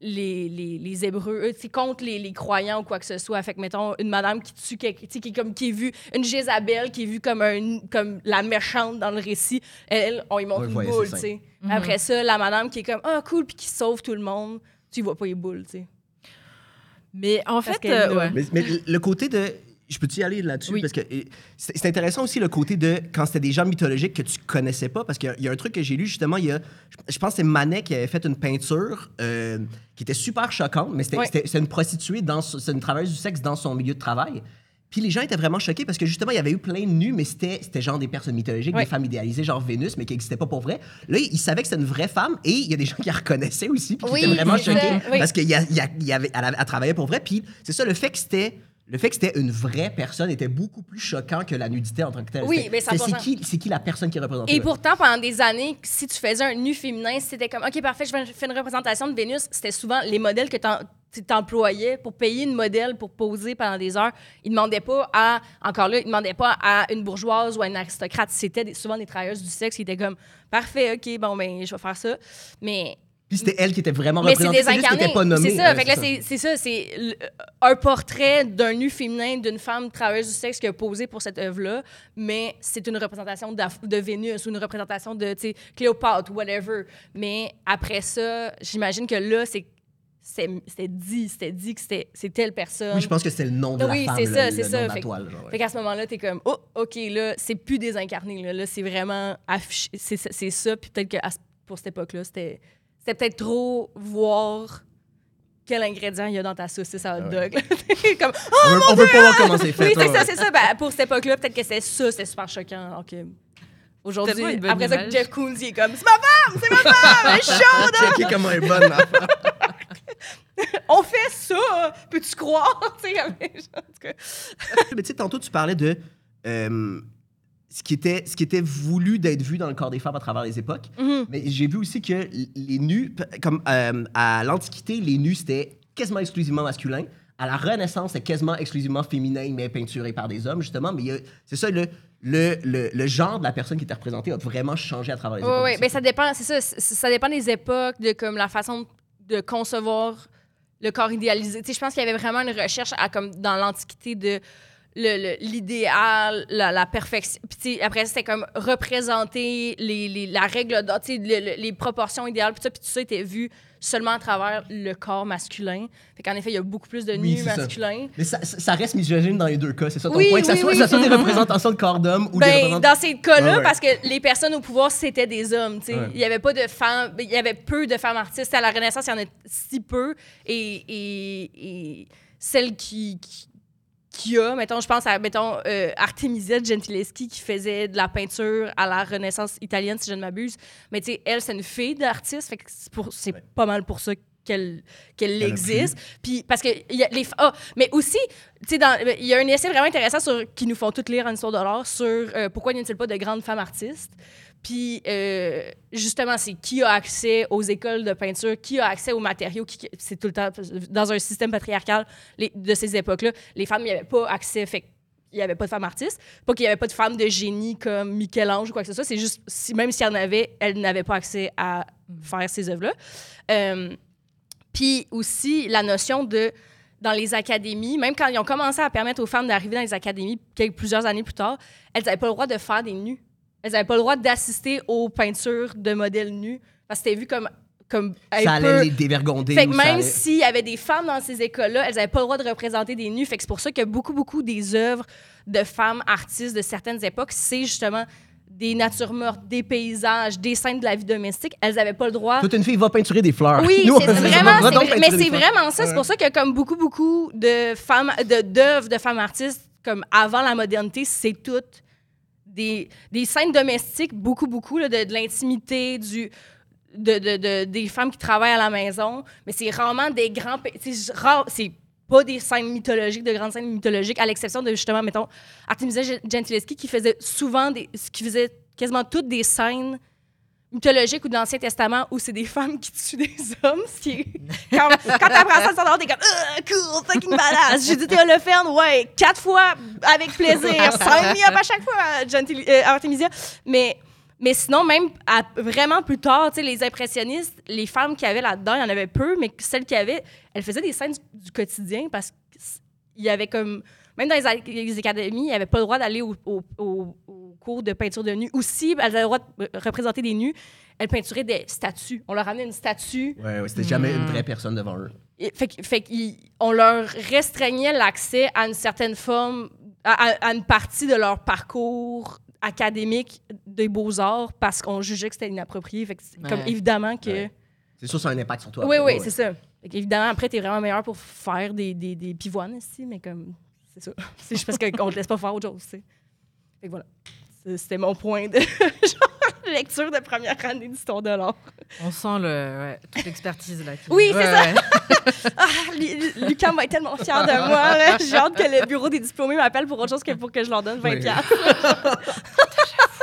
les, les, les Hébreux, euh, contre les, les croyants ou quoi que ce soit. Fait que, mettons, une madame qui tue quelqu'un, tu sais, qui est, comme, qui est vue, une Jézabel qui est vue comme, un, comme la méchante dans le récit, elle, on y montre
Ouais,
une boule, tu sais.
Mhm.
Après ça, la madame qui est comme, ah, cool, puis qui sauve tout le monde, tu vois pas les boules, tu sais.
Mais en fait, euh,
là.
ouais.
Mais, mais le côté de. Je peux-tu y aller là-dessus?
Oui.
Parce que c'est intéressant aussi le côté de quand c'était des gens mythologiques que tu connaissais pas. Parce qu'il y a- il y, a un truc que j'ai lu justement, il y a, je, pense que c'est Manet qui avait fait une peinture euh, qui était super choquante, mais c'était c'était une prostituée, c'est une travailleuse du sexe dans son milieu de travail. Puis les gens étaient vraiment choqués parce que justement, il y avait eu plein de nus, mais c'était c'était genre des personnes mythologiques, des femmes idéalisées, genre Vénus, mais qui n'existaient pas pour vrai. Là, ils savaient que c'était une vraie femme et il y a des gens qui la reconnaissaient aussi, puis qui
Oui,
étaient vraiment choqués
oui.
parce qu'il y y a- il y avait, elle, avait- elle travaillait pour vrai. Puis c'est ça, le fait que c'était. Le fait que c'était une vraie personne était beaucoup plus choquant que la nudité en tant que telle.
Oui, mais 100%.
c'est qui, c'est qui la personne qui représente
Et pourtant, pendant des années, si tu faisais un nu féminin, c'était comme, OK, parfait, je vais- fais une représentation de Vénus. C'était souvent les modèles que tu t'employais pour payer une modèle pour poser pendant des heures. Ils demandaient pas à, encore là, ils demandaient pas à une bourgeoise ou à une aristocrate. C'était souvent des travailleuses du sexe qui étaient comme, parfait, OK, bon, ben, je vais faire ça. Mais
Puis c'était elle qui était vraiment
mais c'est
représentée. C'est juste
désincarné.
n'était pas nommée.
C'est ça.
Ouais,
c'est c'est ça. C'est un portrait d'un nu féminin d'une femme travailleuse du sexe qui a posé pour cette œuvre-là, mais c'est une représentation de Vénus ou une représentation de Cléopâtre, whatever. Mais après ça, j'imagine que là, c'est c'est- c'était dit, c'était dit que c'était c'est telle personne.
Oui, je pense que c'était le nom de
Oui,
la femme.
c'est ça, c'est ça. Fait-
toile, genre, ouais.
Fait qu'à ce moment-là, t'es comme, oh, OK, là, c'est plus désincarné. Là, là c'est vraiment affiché. C'est c'est ça. Puis peut-être que à pour cette époque-là, c'était c'était peut-être trop voir quel ingrédient il y a dans ta saucisse à hot
Ah
dog. là. comme, oh,
on veut, on veut pas voir comment c'est fait.
oui, c'est
ouais,
ça,
ouais.
c'est ça. Ben, pour cette époque-là, peut-être que c'était ça, c'était super choquant. Alors que aujourd'hui, après ça. Jeff Koons, il est comme, c'est ma femme, c'est ma femme, elle est chaude.
Checker comment elle est bonne, l'enfant.
On fait ça, peux-tu croire? En tout cas.
Mais tu sais, tantôt, tu parlais de euh, ce, qui était, ce qui était voulu d'être vu dans le corps des femmes à travers les époques.
Mhm.
Mais j'ai vu aussi que les nus, comme euh, à l'Antiquité, les nus, c'était quasiment exclusivement masculin. À la Renaissance, c'est quasiment exclusivement féminin, mais peinturé par des hommes, justement. Mais c'est ça, le, le, le, le genre de la personne qui était représentée a vraiment changé à travers les
Oui,
époques.
oui, mais ça dépend, c'est ça, ça dépend des époques, de comme la façon de concevoir le corps idéalisé. Tu sais, je pense qu'il y avait vraiment une recherche à, comme dans l'Antiquité de l'idéal, la, la perfection. Puis après, c'était comme représenter les, les- la règle d'or, tu sais, le- le- les proportions idéales, puis tout ça, était vu seulement à travers le corps masculin. Fait qu'en effet, il y a beaucoup plus de
Oui,
nus
ça.
masculins.
Mais ça, ça reste misogyne dans les deux cas, c'est ça ton
Oui,
point? Que ça soit,
oui.
ça soit des représentations de corps d'homme ou des
Ben,
représentations...
dans ces cas-là,
ouais.
parce que les personnes au pouvoir, c'était des hommes. tu sais.
Ouais.
Il y avait pas de femmes, il y avait peu de femmes artistes. À la Renaissance, il y en a si peu. Et, et, et celle qui, qui, qui a, mettons, je pense à, mettons, euh, Artemisia Gentileschi qui faisait de la peinture à la Renaissance italienne, si je ne m'abuse. Mais tu sais, elle, c'est une fille d'artiste, fait que c'est pour- c'est pas mal pour ça qu'elle existe. Puis parce que y a les ah, mais aussi tu sais il y a un essai vraiment intéressant sur qui nous font toutes lire en histoire de l'art sur euh, pourquoi n'y a-t-il pas de grandes femmes artistes? Puis euh, justement, c'est qui a accès aux écoles de peinture, qui a accès aux matériaux, qui, c'est tout le temps dans un système patriarcal de ces époques-là, les femmes n'y avaient pas accès, fait il n'y avait pas de femmes artistes. Pas qu'il n'y avait pas de femmes de génie comme Michel-Ange ou quoi que ce soit. C'est juste, si, même s'il y en avait, elles n'avaient pas accès à faire ces œuvres-là. Euh, puis aussi, la notion de, dans les académies, même quand ils ont commencé à permettre aux femmes d'arriver dans les académies quelques, plusieurs années plus tard, elles n'avaient pas le droit de faire des nus. Elles n'avaient pas le droit d'assister aux peintures de modèles nus parce que c'était vu comme, comme
ça
peu-
allait les dévergonder.
fait que même
allait-
s'il y avait des femmes dans ces écoles-là, elles n'avaient pas le droit de représenter des nus. Fait que c'est pour ça que beaucoup, beaucoup des œuvres de femmes artistes de certaines époques, c'est justement des natures mortes, des paysages, des scènes de la vie domestique. Elles n'avaient pas le droit.
Toute une fille va peinturer des fleurs.
Oui,
Nous,
c'est vraiment, c'est vrai- mais c'est vraiment ça. C'est pour ça que comme beaucoup, beaucoup de femmes, de d'œuvres de femmes artistes, comme avant la modernité, c'est toutes des, scènes domestiques, beaucoup, beaucoup, de, l'intimité, du de, de- de- des femmes qui travaillent à la maison, mais c'est rarement des grands... C'est c'est pas des scènes mythologiques, de grandes scènes mythologiques, à l'exception de, justement, mettons, Artemisia Gentileschi, qui faisait souvent des... qui faisait quasiment toutes des scènes mythologiques ou de l'Ancien Testament où c'est des femmes qui tuent des hommes. Ce qui est... Quand, quand t'apprends ça, t'es comme Ah, cool, fucking badass. J'ai dit t'es Holoferne, ouais, quatre fois avec plaisir. Me up à chaque fois, Gentil, euh, Artemisia. Mais, mais sinon, même à- vraiment plus tard, les impressionnistes, les femmes qui avaient là-dedans, il y en avait peu, mais celles qui avaient, elles faisaient des scènes du, du quotidien parce qu'il y avait comme. Même dans les, académies, il n'y avait pas le droit d'aller au, au- au- au cours de peinture de nus. Ou si elles avaient le droit de représenter des nus, elles peinturaient des statues. On leur amenait une statue.
Ouais, ouais, c'était jamais une vraie personne devant eux.
Et- Fait, que- fait qu'on leur restreignait l'accès à une certaine forme, à, à- à une partie de leur parcours académique des beaux-arts parce qu'on jugeait que c'était inapproprié. Fait que c'est comme évidemment que...
Ouais. C'est sûr, ça a un impact sur toi.
Oui,
après,
oui,
ouais.
c'est ça. Fait qu'évidemment, après, t'es vraiment meilleur pour faire des, des, des pivoines ici, mais comme, c'est ça. C'est juste parce qu'on te laisse pas faire autre chose, tu sais. Fait que voilà. C'était mon point de genre, lecture de première année d'histoire de l'art.
On sent le, ouais, toute l'expertise là. qui-
Oui, c'est
Ouais,
ça.
ouais.
Ah, Lu- Lucas va être tellement fier de moi. J'ai hâte que le bureau des diplômés m'appelle pour autre chose que pour que je leur donne 20
Oui.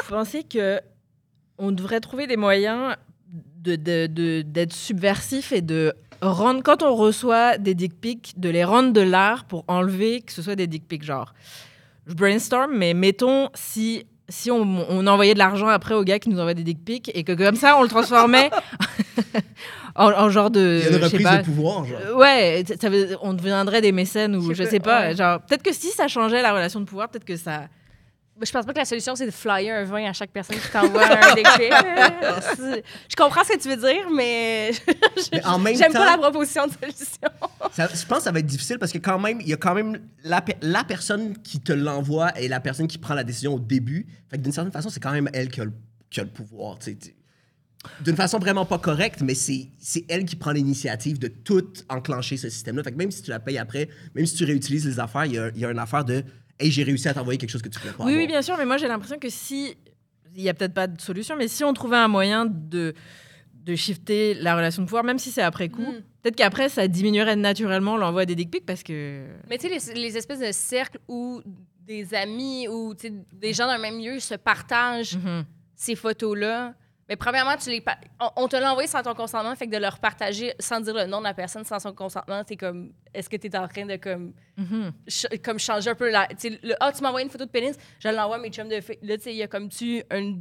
Vous pensez que on devrait trouver des moyens de, de- de- d'être subversif et de rendre, quand on reçoit des dick pics, de les rendre de l'art pour enlever que ce soit des dick pics. Genre, je brainstorm, mais mettons si, si on, on envoyait de l'argent après aux gars qui nous envoient des dick pics et que comme ça on le transformait en, en genre de.
Il y a une reprise
pas,
de pouvoir, genre.
euh, Ouais, ça- ça veut- on deviendrait des mécènes ou
Je
je
sais
sais
pas,
pas.
ouais.
Genre, peut-être que si ça changeait la relation de pouvoir, peut-être que ça.
Je pense pas que la solution, c'est de flyer un vin à chaque personne qui t'envoie un. C'est- Je comprends ce que tu veux dire, mais
Mais en même
j'aime
temps,
pas la proposition de solution.
ça- je pense que ça va être difficile parce que quand même, il y a quand même la, la personne qui te l'envoie et la personne qui prend la décision au début. Fait que d'une certaine façon, c'est quand même elle qui a le, qui a le pouvoir. D'une façon vraiment pas correcte, mais c'est c'est elle qui prend l'initiative de tout enclencher ce système-là. Fait que même si tu la payes après, même si tu réutilises les affaires, il y a, il y a une affaire de Hey, j'ai réussi à t'envoyer quelque chose que tu voulais pas.
Oui, oui, bien sûr, mais moi j'ai l'impression que si. Il n'y a peut-être pas de solution, mais si on trouvait un moyen de, de shifter la relation de pouvoir, même si c'est après coup,
Mm.
peut-être qu'après ça diminuerait naturellement l'envoi des dick pics parce que.
Mais tu sais, les, les espèces de cercles où des amis ou des gens d'un même lieu se partagent
Mhm.
ces photos-là. Mais premièrement, tu les pa- on, on te l'a envoyé sans ton consentement, fait que de leur partager sans dire le nom de la personne, sans son consentement, c'est comme, est-ce que tu es en train de comme,
Mhm.
ch- comme changer un peu la. le, ah, tu m'as envoyé une photo de pénis, je l'envoie à mes chums de filles. Là, tu sais, il y a comme tu un,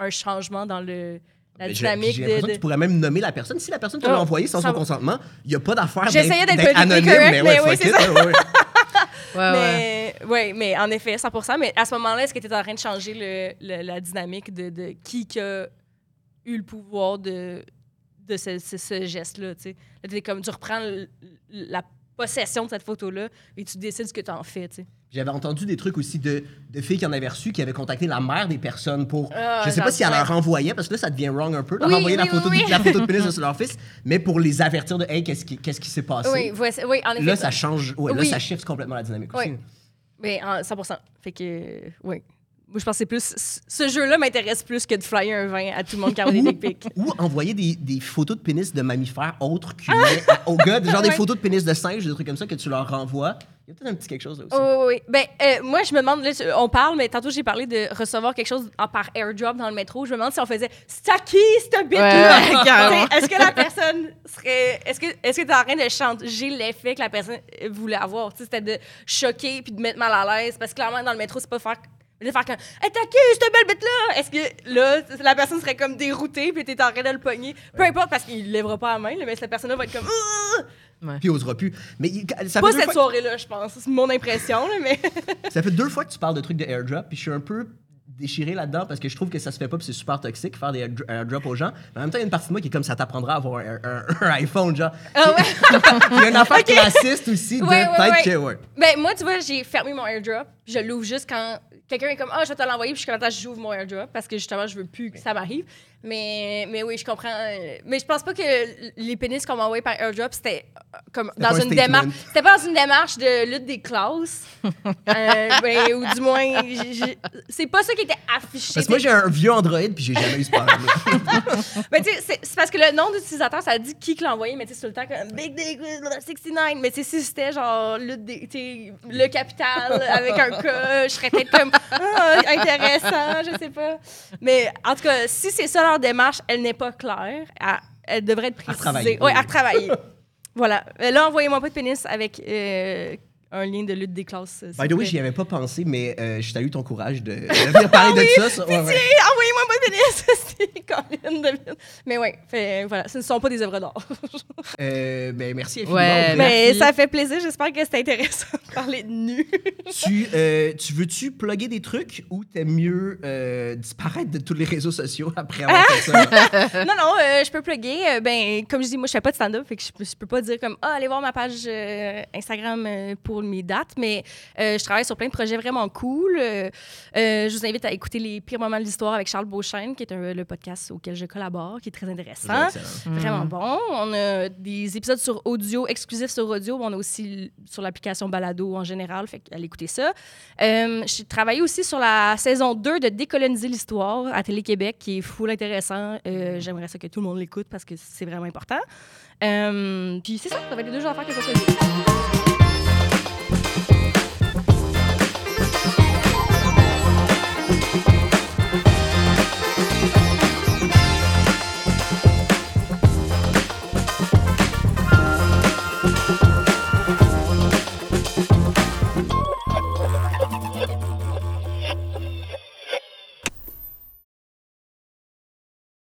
un changement dans le, la
Mais j'ai-
dynamique
J'ai
de.
que tu pourrais même nommer la personne. Si la personne te
Oh,
l'a envoyé sans
ça
son
va.
consentement, il n'y a pas d'affaire
J'essayais d'être
d'être
politically
anonyme,
correct,
mais
mais
ouais,
oui,
fuck
c'est
it, ouais, ouais.
ouais.
mais, ouais, mais en effet, 100% Mais à ce moment-là, est-ce que tu es en train de changer le, le- la dynamique de, de qui qui a eu le pouvoir de, de ce, ce- ce geste-là? tu sais? Comme, tu reprends le- la possession de cette photo-là et tu décides ce que tu en fais. tu sais.
J'avais entendu des trucs aussi de, de filles qui en avaient reçu, qui avaient contacté la mère des personnes pour.
Ah,
je sais pas si elle leur renvoyait, parce que là, ça devient wrong un peu, de
Oui,
renvoyer la, photo
oui,
de, la photo de pénis de leur fils, mais pour les avertir de Hey, qu'est-ce qui, s'est passé?
Oui, voici- oui, en effet.
là, ça change. Ouais, Là, ça shift complètement la dynamique aussi.
Oui. Mais en 100 Fait que, oui. Moi, je pense que c'est plus. Ce jeu-là m'intéresse plus que de flyer un vin à tout le monde qui a des dick pics.
Ou envoyer des, des photos de pénis de mammifères autres qu'humains à- aux gars, genre des photos de pénis de singe, des trucs comme ça que tu leur renvoies. Il y a peut-être un petit quelque chose là aussi.
Oh, oui, oui. Ben, euh, moi, je me demande, là, on parle, mais tantôt, j'ai parlé de recevoir quelque chose en- par airdrop dans le métro. Je me demande si on faisait qui, cette bite-là?
Ouais,
Est-ce que la personne serait. Est-ce que est-ce que tu es en train de changer l'effet que la personne voulait avoir? Tu sais, C'était de choquer puis de mettre mal à l'aise. Parce que clairement, dans le métro, c'est pas faire. De faire comme Hey, t'as qui, cette belle bête-là? Est-ce que là, la personne serait comme déroutée puis t'es en train de le pogner? Peu importe, parce qu'il lèvera pas la main, là, mais cette personne-là va être comme. Ugh!
Puis il osera plus. Mais il- ça
Pas
deux
cette
fois,
soirée-là, je pense. C'est mon impression, là, mais.
ça fait deux fois que tu parles de trucs de airdrop, puis je suis un peu déchiré là-dedans parce que je trouve que ça se fait pas puis c'est super toxique faire des airdro- airdrops aux gens. Mais en même temps, il y a une partie de moi qui est comme ça t'apprendra à avoir un, un- un iPhone, genre.
Ah ouais?
Il y a une affaire classiste aussi de
Ouais, ouais,
peut-être
ouais.
que, ouais.
Ben, moi, tu vois, j'ai fermé mon airdrop. Je l'ouvre juste quand quelqu'un est comme Ah, je vais te l'envoyer. Puis je suis comme Attends, j'ouvre mon airdrop parce que justement, je veux plus que ça m'arrive. Mais, mais oui, je comprends. euh, Mais je pense pas que les pénis qu'on m'a envoyés par airdrop, c'était euh, comme dans une
statement.
démarche. C'était pas dans une démarche de lutte des classes. Euh, ben, ou du moins, c'est pas ça qui était affiché.
Parce que moi, j'ai un vieux Android puis j'ai jamais eu ce problème.
Mais tu sais, c'est- parce que le nom d'utilisateur, ça dit qui que l'a envoyé, mais tu sais, tout le temps comme Big Dick 69. Mais tu sais, si c'était genre tu sais, le capital avec un cas, je serais peut-être comme Ah, intéressant, je sais pas. Mais en tout cas, si c'est ça leur démarche, elle n'est pas claire. Elle, elle devrait être précisée. Oui. à retravailler. voilà. Euh, Là, envoyez-moi pas de pénis avec euh, un lien de lutte des classes. s'il
By the way, j'y avais pas pensé, mais euh, je salue ton courage de, de venir parler de ça. ça. Ouais,
envoyez-moi pas de. C'est Mais ouais, fait, voilà, ce ne sont pas des œuvres d'art.
Euh, ben, merci infiniment.
Ouais.
Mais
Merci.
ça fait plaisir. J'espère que c'est intéressant de parler de nu.
tu, euh, tu veux-tu plugger des trucs ou t'aimes mieux euh, disparaître de tous les réseaux sociaux après avoir fait ça?
non, non, euh, je peux plugger. Euh, ben, comme je dis, moi, je fais pas de stand-up, fait que je, peux- je peux pas dire comme ah, allez voir ma page euh, Instagram euh, pour mes dates, mais euh, je travaille sur plein de projets vraiment cool. Euh, euh, je vous invite à écouter les pires moments de l'histoire avec Charles Beauchesne, qui est un- le podcast auquel je collabore, qui est très intéressant.
Excellent.
Vraiment bon. On a des épisodes sur audio, exclusifs sur audio. mais On a aussi sur l'application Balado en général. Fait allez écouter ça. Euh, J'ai travaillé aussi sur la saison 2 de Décoloniser l'histoire à Télé-Québec, qui est full intéressant. Euh, J'aimerais ça que tout le monde l'écoute parce que c'est vraiment important. Euh, puis c'est ça, ça va être les deux affaires que je vais choisir.